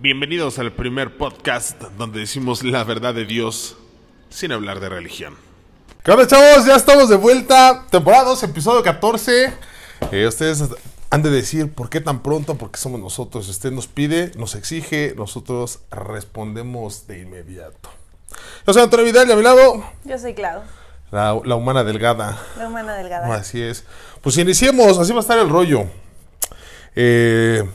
Bienvenidos al primer podcast donde decimos la verdad de Dios sin hablar de religión. ¿Qué onda, chavos? Ya estamos de vuelta. Temporada 2, episodio 14. Eh, ustedes han de decir por qué tan pronto, porque somos nosotros. Usted nos pide, nos exige, nosotros respondemos de inmediato. Yo soy Antonio Vidal y a mi lado, Yo soy Clau, la, la humana delgada. la humana delgada. Así es. Pues iniciemos, así va a estar el rollo. Eh,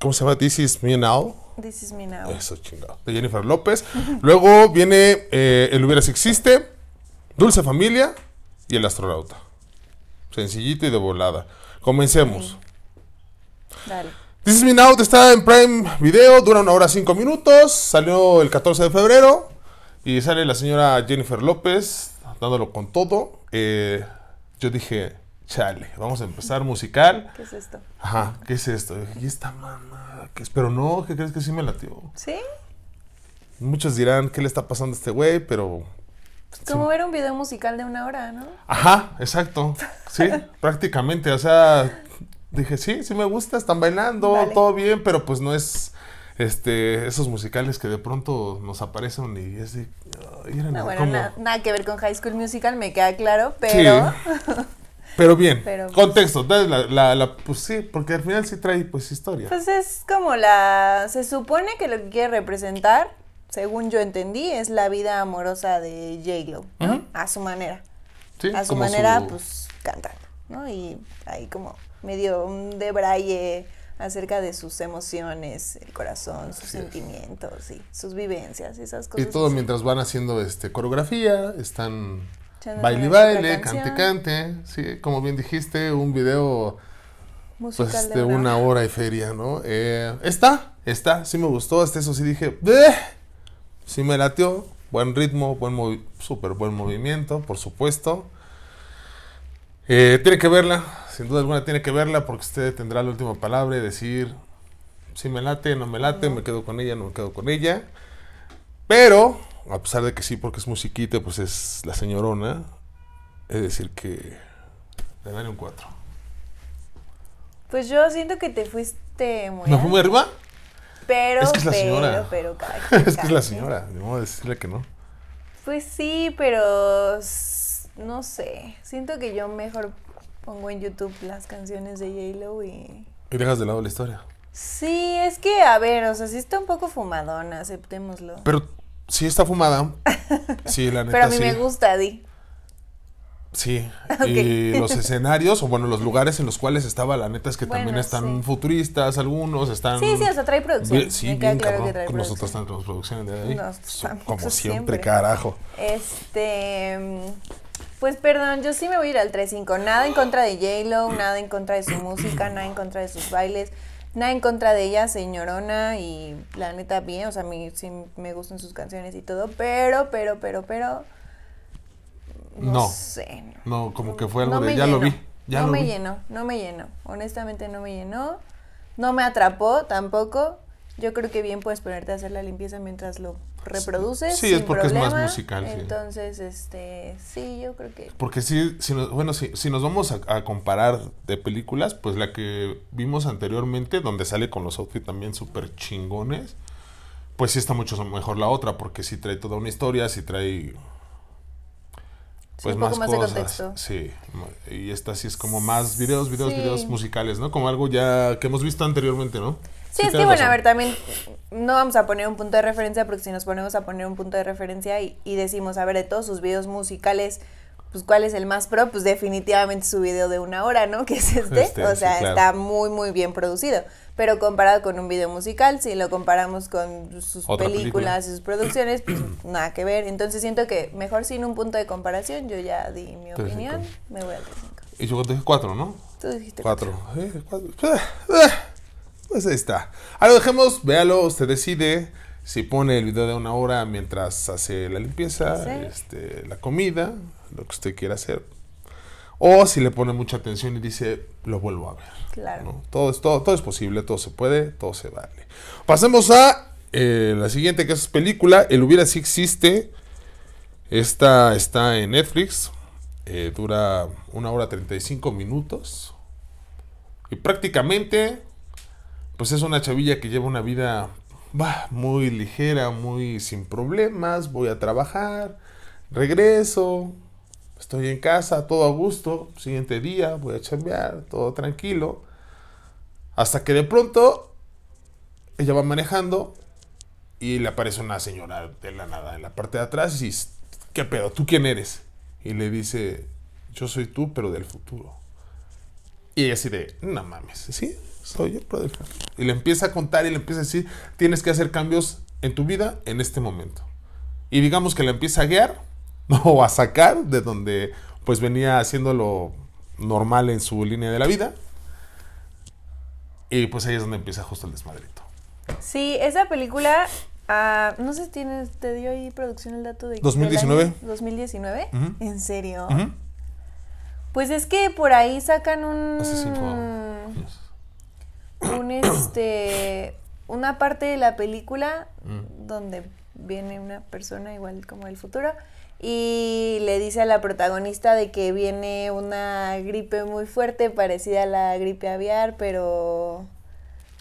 ¿Cómo se llama? This is me now. This is me now. Eso chingado. De Jennifer López. Luego viene eh, El Hubiera Si Existe, Dulce Familia y El Astronauta. Sencillito y de volada. Comencemos. Dale. This is Me Now está en Prime Video, dura una hora cinco minutos. Salió el 14 de febrero. Y sale la señora Jennifer López dándolo con todo. Eh, yo dije, chale, vamos a empezar musical. ¿Qué es esto? Ajá, ¿qué es esto? ¿Y esta mamá? ¿Qué es? Pero no, ¿qué crees que sí me latió? ¿Sí? Muchos dirán, ¿qué le está pasando a este güey? Pero Como ver un video musical de una hora, ¿no? Ajá, exacto. Sí, prácticamente. O sea, dije, sí, sí me gusta, están bailando, Vale. todo bien, pero pues no es este esos musicales que de pronto nos aparecen y es de. eran No, bueno, na- nada que ver con High School Musical, me queda claro, pero... Pero bien, Pero, pues- contexto, dale la, la, la- pues sí, porque al final sí trae pues historia. Pues es como la... Se supone que lo que quiere representar, según yo entendí, es la vida amorosa de J-Lo, ¿no? A su manera. Sí, a su manera, su- pues, cantando, ¿no? Y ahí como medio un debraye acerca de sus emociones, el corazón, sus Así es. sentimientos y sus vivencias y esas Y cosas. todo así. mientras van haciendo este coreografía, están baile baile, cante cante, sí, como bien dijiste, un video Musical pues de una hora y feria, ¿no? Eh, está, está, sí me gustó, hasta eso sí dije, "Bleh". sí me latió, buen ritmo, buen súper buen movimiento, por supuesto. Eh, tiene que verla, sin duda alguna tiene que verla porque usted tendrá la última palabra y decir si me late, no me late, me quedo con ella, no me quedo con ella. Pero, a pesar de que sí, porque es musiquita, pues es la señorona, es decir que le daré un 4. Pues yo siento que te fuiste muy ¿Me fui muy arriba? Pero, Es que es la pero, señora. pero, quien, es que es la señora, ni modo de decirle que no. Pues sí, pero no sé. Siento que yo mejor pongo en YouTube las canciones de J-Lo y... Y dejas de lado la historia. Sí, es que, a ver, o sea, sí está un poco fumadona, aceptémoslo. Pero sí está fumada. Sí, la neta Pero a mí sí. me gusta, Di. Sí. Y los escenarios, o bueno, los lugares en los cuales estaba, la neta es que también están sí. futuristas, algunos están. Sí, sí, o sea, trae producción. Bien- sí, Me bien claro que trae nosotros tenemos producción de estamos Como siempre, siempre. carajo. Este. Pues perdón, yo sí me voy a ir al 3-5. Nada en contra de J-Lo, nada en contra de su música, nada en contra de sus bailes, nada en contra de ella, señorona. Y la neta, bien, o sea, a mí sí me gustan sus canciones y todo, pero, pero, pero, pero. No, No. sé. No, como que fue algo No de ya lo vi. Ya no lo me vi. llenó, no me llenó. Honestamente no me llenó. No me atrapó tampoco. Yo creo que bien puedes ponerte a hacer la limpieza mientras lo reproduces. Sí, es porque es más musical, sí. Entonces, este, sí, yo creo que. Porque sí, si nos, bueno, si, si nos vamos a, a comparar de películas, pues la que vimos anteriormente, donde sale con los outfits también súper chingones, pues sí está mucho mejor la otra, porque sí trae toda una historia, sí trae pues un más, poco más de cosas. contexto. Sí, y esta sí es como más videos, videos, Sí. videos musicales, ¿no? Como algo ya que hemos visto anteriormente, ¿no? Sí, es que bueno, a ver, también no vamos a poner un punto de referencia porque si nos ponemos a poner un punto de referencia y, y decimos, a ver, de todos sus videos musicales, pues cuál es el más pro, pues definitivamente su video de una hora, ¿no? Que es este. Este, o sí, sea, claro. está muy, muy bien producido. Pero comparado con un video musical, si lo comparamos con sus Otra películas y sus producciones, pues nada que ver. Entonces siento que mejor sin un punto de comparación, yo ya di mi Tres, opinión, cinco. me voy al 5. Y yo dije cuatro, ¿no? Tú dijiste Cuatro. Eh, cuatro. Eh, eh, Pues ahí está. Ahí lo dejemos, véalo, usted decide si pone el video de una hora mientras hace la limpieza, Sí. este, la comida, lo que usted quiera hacer. O si le pone mucha atención y dice, lo vuelvo a ver. Claro. ¿no? Todo, es, todo, todo es posible, todo se puede, todo se vale. Pasemos a eh, la siguiente, que es película, El hubiera si existe. Esta está en Netflix. eh, dura una hora 35 minutos. Y prácticamente, pues es una chavilla que lleva una vida va, muy ligera, muy sin problemas, voy a trabajar, regreso, estoy en casa, todo a gusto, siguiente día, voy a chambear, todo tranquilo. Hasta que de pronto ella va manejando y le aparece una señora de la nada en la parte de atrás y dice, ¿qué pedo? ¿Tú quién eres? Y le dice, yo soy tú, pero del futuro. Y ella así de, no mames, sí, soy yo, futuro. Y le empieza a contar y le empieza a decir, tienes que hacer cambios en tu vida en este momento. Y digamos que la empieza a guiar o a sacar de donde pues venía haciéndolo normal en su línea de la vida. Y pues ahí es donde empieza justo el desmadrito. Sí, esa película, ah, no sé si tienes, te dio ahí producción el dato de... 2019. del año? 2019. Ujú. ¿En serio? Pues es que por ahí sacan un... Hace cinco años. Un este una parte de la película Mm. donde viene una persona igual como del futuro y le dice a la protagonista de que viene una gripe muy fuerte parecida a la gripe aviar pero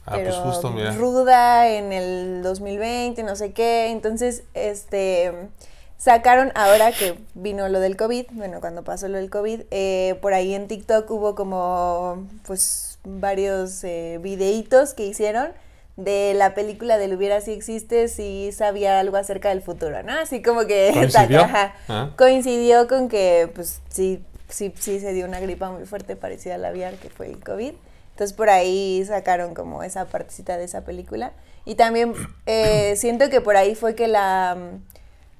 Ah, pues pero justo, mira. ruda en el 2020 no sé qué entonces este sacaron ahora que vino lo del COVID bueno cuando pasó lo del COVID eh, por ahí en TikTok hubo como pues varios eh, videitos que hicieron de la película del hubiera si existe si sabía algo acerca del futuro no así como que ¿Coincidió? Ah. coincidió con que pues sí sí sí se dio una gripa muy fuerte parecida al aviar que fue el COVID entonces por ahí sacaron como esa partecita de esa película. Y también eh, siento que por ahí fue que la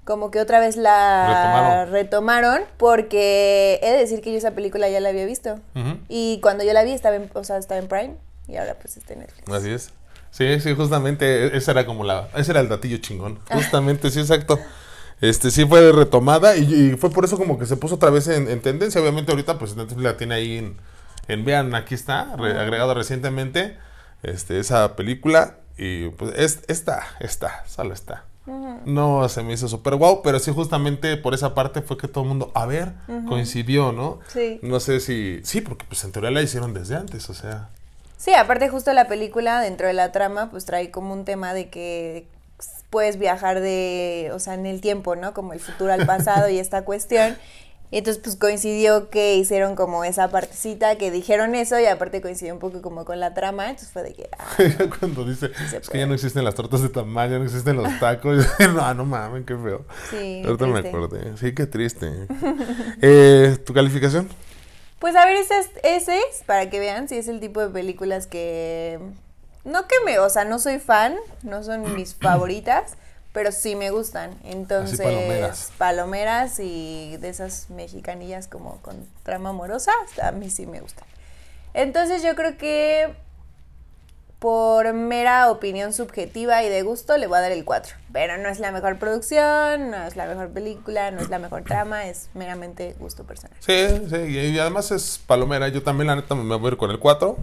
como que otra vez la Retomaron. retomaron, porque he de decir que yo esa película ya la había visto. Y cuando yo la vi estaba en, o sea, estaba en Prime y ahora pues está en Netflix. Así es. Sí, sí, justamente e- esa era como la, ese era el datillo chingón. Justamente, sí, exacto. Este sí fue retomada y, y fue por eso como que se puso otra vez en, en tendencia. Obviamente ahorita pues Netflix la tiene ahí en, en vean, aquí está, re- agregado recientemente este, esa película y pues es, está, está, solo está. No se me hizo súper guau, pero sí justamente por esa parte fue que todo el mundo, a ver, coincidió, ¿no? Sí. No sé si, sí, porque pues en teoría la hicieron desde antes, o sea. Sí, aparte justo la película dentro de la trama pues trae como un tema de que puedes viajar de, o sea, en el tiempo, ¿no? Como el futuro al pasado y esta cuestión. Y entonces pues coincidió que hicieron como esa partecita, que dijeron eso y aparte coincidió un poco como con la trama, entonces fue de que... ah, Cuando dice, es que ya no existen las tortas de tamaño, ya no existen los tacos. no, no mames, qué feo. Sí, Ahorita me acordé. Sí, qué triste. eh, ¿Tu calificación? Pues a ver, ese es, ese es, para que vean si es el tipo de películas que... No que me, o sea, no soy fan, no son mis favoritas, pero sí me gustan. Entonces, palomeras. palomeras y de esas mexicanillas como con trama amorosa, a mí sí me gustan. Entonces yo creo que por mera opinión subjetiva y de gusto le voy a dar el 4. Pero no es la mejor producción, no es la mejor película, no es la mejor trama, es meramente gusto personal. Sí, sí, y además es palomera. Yo también, la neta, me voy a ir con el 4.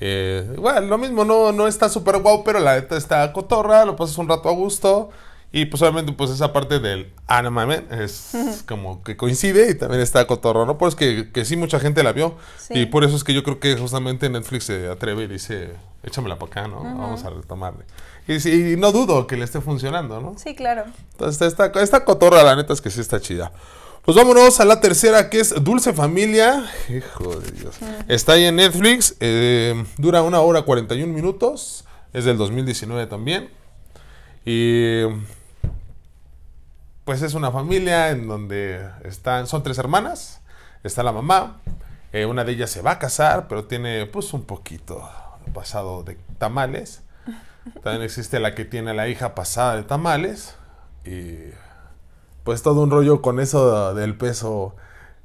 Eh, bueno, lo mismo, no, no está súper guau, pero la neta está cotorra, lo pasas un rato a gusto. Y pues obviamente pues esa parte del ah, no mames, es como que coincide y también está cotorro, ¿no? Pues que, que sí mucha gente la vio. Sí. Y por eso es que yo creo que justamente Netflix se atreve y dice, échamela para acá, ¿no? Vamos a retomarle. Y, sí, y no dudo que le esté funcionando, ¿no? Sí, claro. Entonces, esta, esta cotorra, la neta es que sí está chida. Pues vámonos a la tercera, que es Dulce Familia. Hijo de Dios. Está ahí en Netflix. eh, dura una hora 41 minutos. Es del 2019 también. Y. Pues es una familia en donde están. Son tres hermanas. Está la mamá. eh, una de ellas se va a casar, pero tiene pues un poquito pasado de tamales. También existe la que tiene la hija pasada de tamales. Y pues todo un rollo con eso del peso.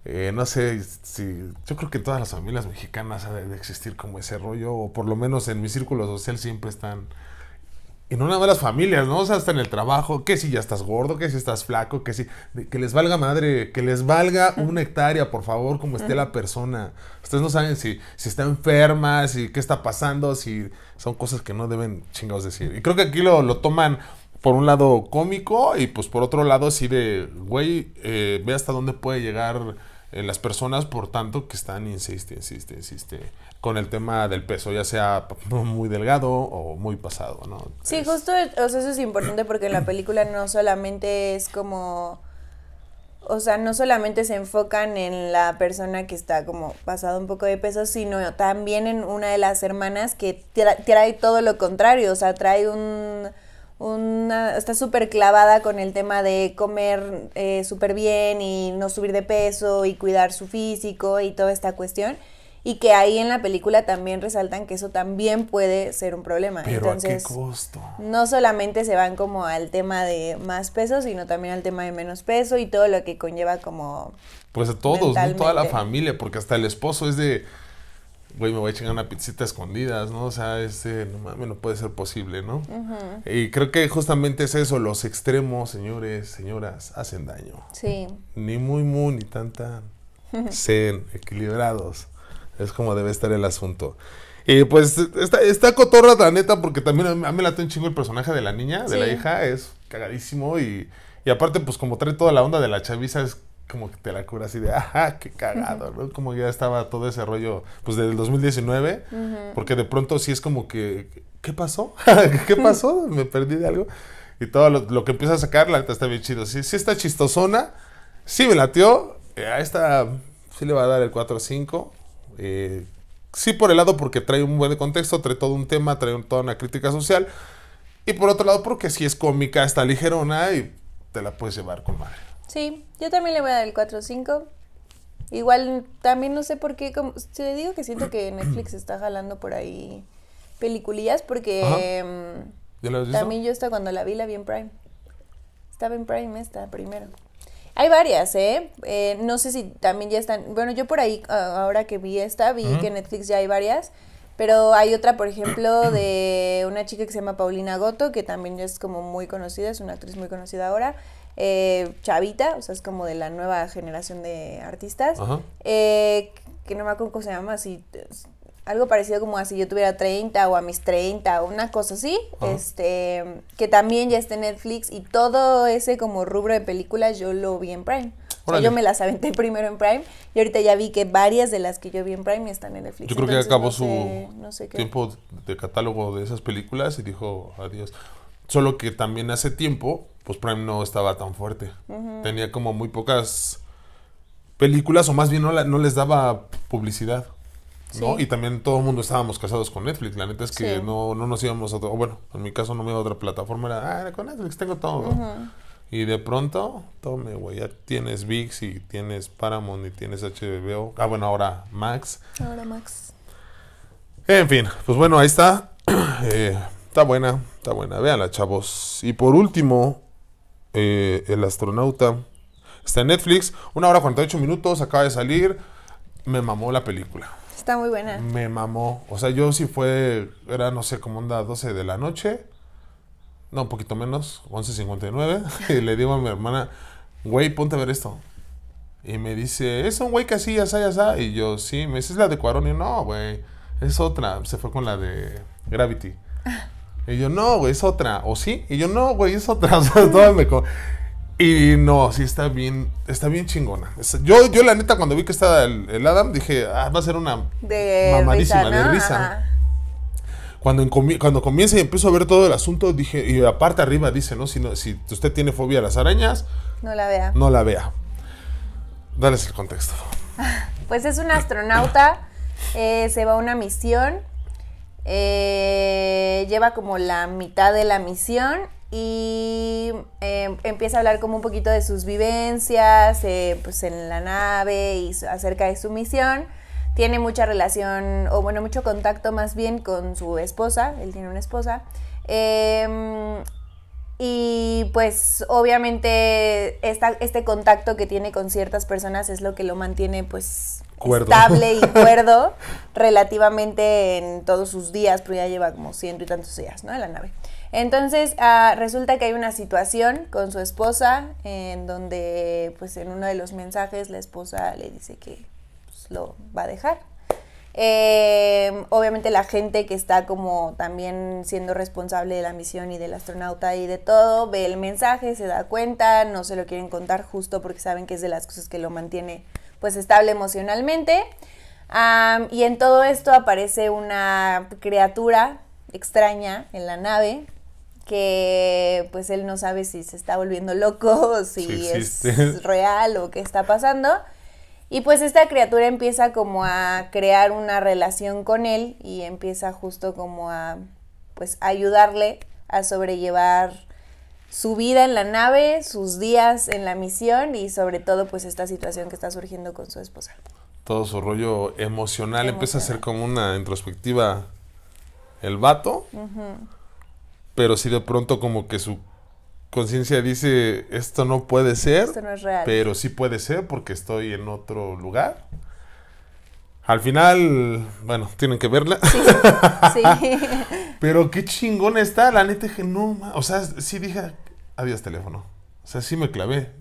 eh, no sé si. Yo creo que todas las familias mexicanas ha de, de existir como ese rollo. O por lo menos en mi círculo social siempre están. Y no nada más las familias, ¿no? O sea, hasta en el trabajo, que si ya estás gordo, que si estás flaco, que si. de- que les valga madre, que les valga una hectárea, por favor, como esté la persona. Ustedes no saben si, si está enferma, si qué está pasando, si son cosas que no deben chingados decir. Y creo que aquí lo, lo toman por un lado cómico y pues por otro lado así de, güey, eh, ve hasta dónde puede llegar en las personas, por tanto, que están, insiste, insiste, insiste, con el tema del peso, ya sea muy delgado o muy pasado, ¿no? Sí, Es- justo, o sea, eso es importante porque en la película no solamente es como, o sea, no solamente se enfocan en la persona que está como pasado un poco de peso, sino también en una de las hermanas que tra- trae todo lo contrario, o sea, trae un, una, está súper clavada con el tema de comer eh, súper bien y no subir de peso y cuidar su físico y toda esta cuestión. Y que ahí en la película también resaltan que eso también puede ser un problema. Pero Entonces, a qué costo. no solamente se van como al tema de más peso, sino también al tema de menos peso y todo lo que conlleva como... Pues a todos, ¿no? Toda la familia, porque hasta el esposo es de, güey, me voy a chingar una pizzita a escondidas, ¿no? O sea, este, no mames, no puede ser posible, ¿no? Y creo que justamente es eso, los extremos, señores, señoras, hacen daño. Sí, Ni muy, muy, ni tan, tan. Zen, equilibrados. Es como debe estar el asunto. Y pues está, está cotorra, la neta, porque también a mí me late un chingo el personaje de la niña, de la hija, es cagadísimo. Y, y aparte, pues como trae toda la onda de la chaviza, es como que te la cura así de, ajá, qué cagado, ¿no? Como ya estaba todo ese rollo, pues desde el 2019, porque de pronto sí es como que, ¿qué pasó? ¿Qué pasó? ¿Me perdí de algo? Y todo lo, lo que empieza a sacar, la neta está bien chido. Sí, sí está chistosona, sí me latió, eh, a esta sí le va a dar el 4 o 5. Eh, sí por el lado porque trae un buen contexto, trae todo un tema, trae toda una crítica social. Y por otro lado porque sí es cómica, está ligerona y te la puedes llevar con madre. sí, yo también le voy a dar el 4 o 5. Igual también no sé por qué, como, te digo que siento que Netflix está jalando por ahí peliculillas porque ¿Ya lo has visto? también yo esta cuando la vi la vi en Prime. Estaba en Prime esta primero. Hay varias, ¿eh? Eh, No sé si también ya están. Bueno, yo por ahí, ahora que vi esta, vi que en Netflix ya hay varias. Pero hay otra, por ejemplo, de una chica que se llama Paulina Goto, que también ya es como muy conocida, es una actriz muy conocida ahora. Eh, Chavita, o sea, es como de la nueva generación de artistas. Ajá. Eh, que no me acuerdo cómo se llama, así, es algo parecido como así yo tuviera 30 o a mis 30 o una cosa así, este, que también ya está en Netflix y todo ese como rubro de películas yo lo vi en Prime. O sea, yo me las aventé primero en Prime y ahorita ya vi que varias de las que yo vi en Prime están en Netflix. Yo creo que Entonces, acabó no su sé- no sé qué. tiempo de catálogo de esas películas y dijo adiós. Solo que también hace tiempo, pues Prime no estaba tan fuerte. Tenía como muy pocas películas, o más bien no, la- no les daba publicidad. ¿No? Sí. Y también todo el mundo estábamos casados con Netflix. La neta es que Sí. no, no nos íbamos a otro, bueno, en mi caso no me iba a otra plataforma, era, ah, era con Netflix tengo todo. Y de pronto, tome, güey, ya tienes VIX y tienes Paramount y tienes HBO. Ah, bueno, ahora Max. Ahora Max. En fin, pues bueno, ahí está. Eh, está buena, está buena. Véanla, chavos. Y por último, eh, El astronauta. Está en Netflix. Una hora 48 minutos, acaba de salir. Me mamó la película. Está muy buena. Me mamó. O sea, yo sí fue, era no sé, como onda 12 de la noche. No, un poquito menos, 11.59. y le digo a mi hermana, güey, ponte a ver esto. Y me dice, es un güey que así, así, así. Y yo, sí, me dice, es la de Cuarón. Y yo, no, güey, es otra. Se fue con la de Gravity. Y yo, no, güey, es otra. ¿O sí? Y yo, no, güey, es otra. O sea, todas me... Y no, sí está bien, está bien chingona. Yo, yo la neta, cuando vi que estaba el, el Adam, dije, ah, va a ser una De mamadísima, risa, de risa. Cuando, cuando comienza y empiezo a ver todo el asunto, dije, y aparte arriba dice, ¿no? Si, no, si usted tiene fobia a las arañas, No la vea. no la vea. Dales el contexto. Pues es un astronauta, eh, se va a una misión, eh, lleva como la mitad de la misión y eh, empieza a hablar como un poquito de sus vivencias eh, pues en la nave y acerca de su misión. Tiene mucha relación, o bueno, mucho contacto más bien con su esposa, él tiene una esposa. Em, y pues obviamente esta, este contacto que tiene con ciertas personas es lo que lo mantiene pues Cuerdo. estable y cuerdo relativamente en todos sus días, pero ya lleva como ciento y tantos días, ¿no? En la nave. Entonces ah, resulta que hay una situación con su esposa en donde pues en uno de los mensajes la esposa le dice que pues, lo va a dejar. Eh, obviamente la gente que está como también siendo responsable de la misión y del astronauta y de todo, ve el mensaje, se da cuenta, no se lo quieren contar justo porque saben que es de las cosas que lo mantiene pues estable emocionalmente. Y en todo esto aparece una criatura extraña en la nave que pues él no sabe si se está volviendo loco o si Sí es real o qué está pasando. Y pues esta criatura empieza como a crear una relación con él y empieza justo como a pues ayudarle a sobrellevar su vida en la nave, sus días en la misión y sobre todo pues esta situación que está surgiendo con su esposa. Todo su rollo emocional empieza a ser como una introspectiva el vato. Pero sí de pronto como que su conciencia dice, esto no puede ser. Esto no es real. Pero sí puede ser porque estoy en otro lugar. Al final, bueno, tienen que verla. Sí. Pero qué chingón está, la neta dije, no, ma-". o sea, sí dije, adiós teléfono. O sea, sí me clavé.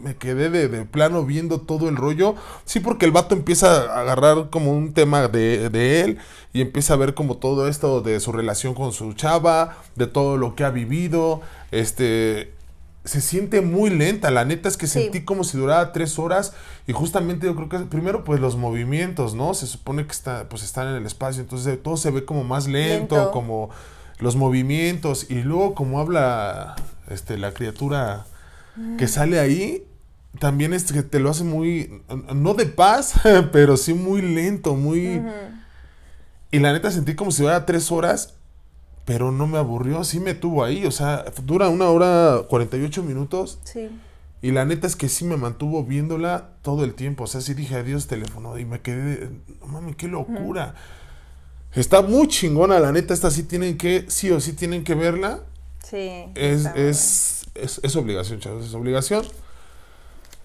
Me quedé de, de plano viendo todo el rollo. Sí, porque el vato empieza a agarrar como un tema de, de él y empieza a ver como todo esto de su relación con su chava, de todo lo que ha vivido. Este, se siente muy lenta. La neta es que Sí. sentí como si durara tres horas y justamente yo creo que primero pues los movimientos, ¿no? Se supone que está, pues están en el espacio, entonces todo se ve como más lento, Lento. como los movimientos y luego como habla este la criatura que sale ahí también es que te lo hace muy no de paz pero sí muy lento muy y la neta sentí como si durara tres horas pero no me aburrió sí me tuvo ahí o sea dura una hora 48 minutos Sí. y la neta es que sí me mantuvo viéndola todo el tiempo. O sea, sí dije adiós teléfono y me quedé, no mames, qué locura. Está muy chingona, la neta, esta sí tienen que, sí o sí tienen que verla. Sí. Es, es, es, es obligación, chavos, es obligación.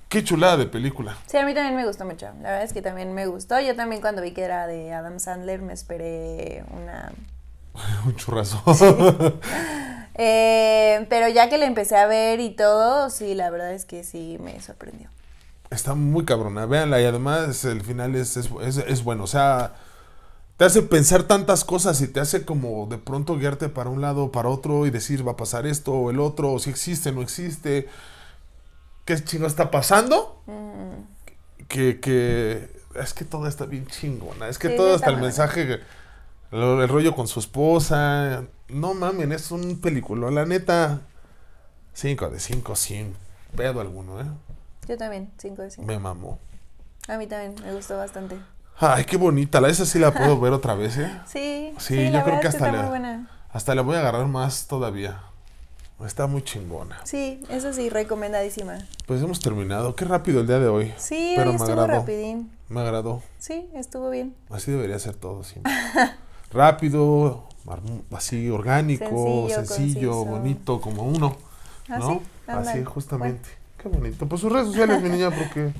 Qué chulada de película. Sí, a mí también me gustó mucho. La verdad es que también me gustó. Yo también cuando vi que era de Adam Sandler me esperé una... Un churrazo. Eh, pero ya que la empecé a ver y todo, sí, la verdad es que sí me sorprendió. Está muy cabrona, véanla y además el final es, es, es- es bueno, o sea, te hace pensar tantas cosas y te hace como de pronto guiarte para un lado o para otro y decir va a pasar esto o el otro, o si existe, no existe, qué chingo está pasando, que, que es que todo está bien chingona, es que Sí, todo hasta el mensaje, el rollo con su esposa, no mamen, es un película, la neta, 5 de 5 sin pedo alguno, ¿eh? Yo también, 5 de 5. Me mamó. A mí también me gustó bastante. Ay, qué bonita. La esa sí la puedo ver otra vez, ¿eh? Sí, Sí, sí, yo creo que hasta la-. Hasta la voy a agarrar más todavía. Está muy chingona. Sí, eso sí, recomendadísima. Pues hemos terminado. Qué rápido el día de hoy. Sí, Pero hoy me estuvo agradó. rapidín. Me agradó. Sí, estuvo bien. Así debería ser todo siempre. Rápido, así orgánico, Sencillo, bonito, como uno. Ah, ¿No? sí, ándale. Así, justamente. Qué bonito. Pues sus redes sociales, mi niña, porque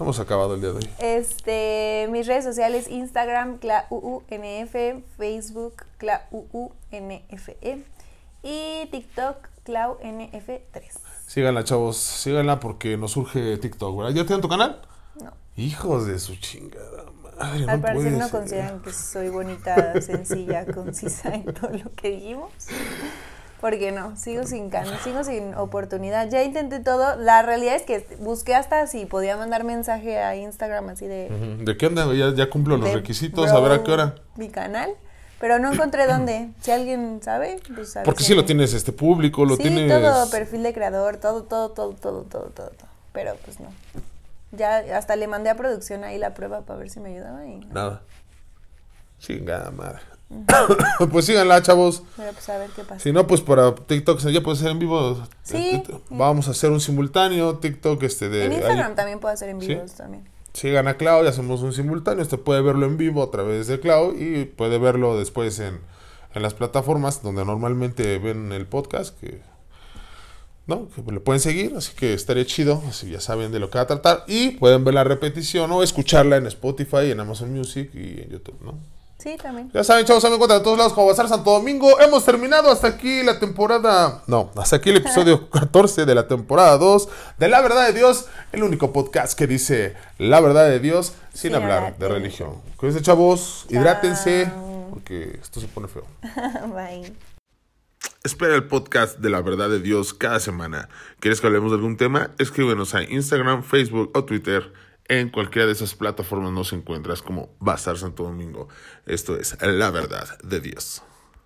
hemos acabado el día de hoy. Este, mis redes sociales, Instagram, ClauUNF, Facebook, ClauUNFE y TikTok, ClauNF3. Síganla, chavos. Síganla porque nos surge TikTok, ¿verdad? ¿Ya tienen tu canal? No. Hijos de su chingada madre. Al no parecer no ser. consideran que soy bonita, sencilla, concisa en todo lo que dijimos. Porque no, sigo sin can, sigo sin oportunidad. Ya intenté todo. La realidad es que busqué hasta si podía mandar mensaje a Instagram así de. ¿De qué onda? Ya, ya cumplo los requisitos, a ver a qué hora. Mi canal. Pero no encontré dónde. Si alguien sabe, pues a ver Porque si si lo tienes este público, lo sí, tienes. todo, perfil de creador, todo, todo, todo, todo, todo, todo, todo. Pero pues no. Ya hasta le mandé a producción ahí la prueba para ver si me ayudaba y. Nada. Chingada madre. pues síganla, chavos. Pero pues a ver qué pasa. Si no, pues para TikTok ya puede ser en vivo. Sí. Vamos a hacer un simultáneo. TikTok, este de. en ahí- Instagram también puedo hacer en ¿Sí? vivos también. Sigan a Clau y hacemos un simultáneo. Usted puede verlo en vivo a través de Clau y puede verlo después en, en las plataformas donde normalmente ven el podcast. Que, ¿no? que le pueden seguir, así que estaría chido. Así ya saben de lo que va a tratar. Y pueden ver la repetición o escucharla en Spotify, en Amazon Music y en YouTube, ¿no? Sí, también. Ya saben, chavos, se me encuentran en todos lados como Bazar Santo Domingo. Hemos terminado hasta aquí la temporada. No, hasta aquí el episodio 14 de la temporada 2 de La Verdad de Dios, el único podcast que dice la verdad de Dios sin, hablar de de religión. Cuídense, chavos, hidrátense, porque esto se pone feo. Bye. Espera el podcast de la verdad de Dios cada semana. ¿Quieres que hablemos de algún tema? Escríbenos a Instagram, Facebook o Twitter En cualquiera de esas plataformas nos encuentras como Bazar Santo Domingo. Esto es la verdad de Dios.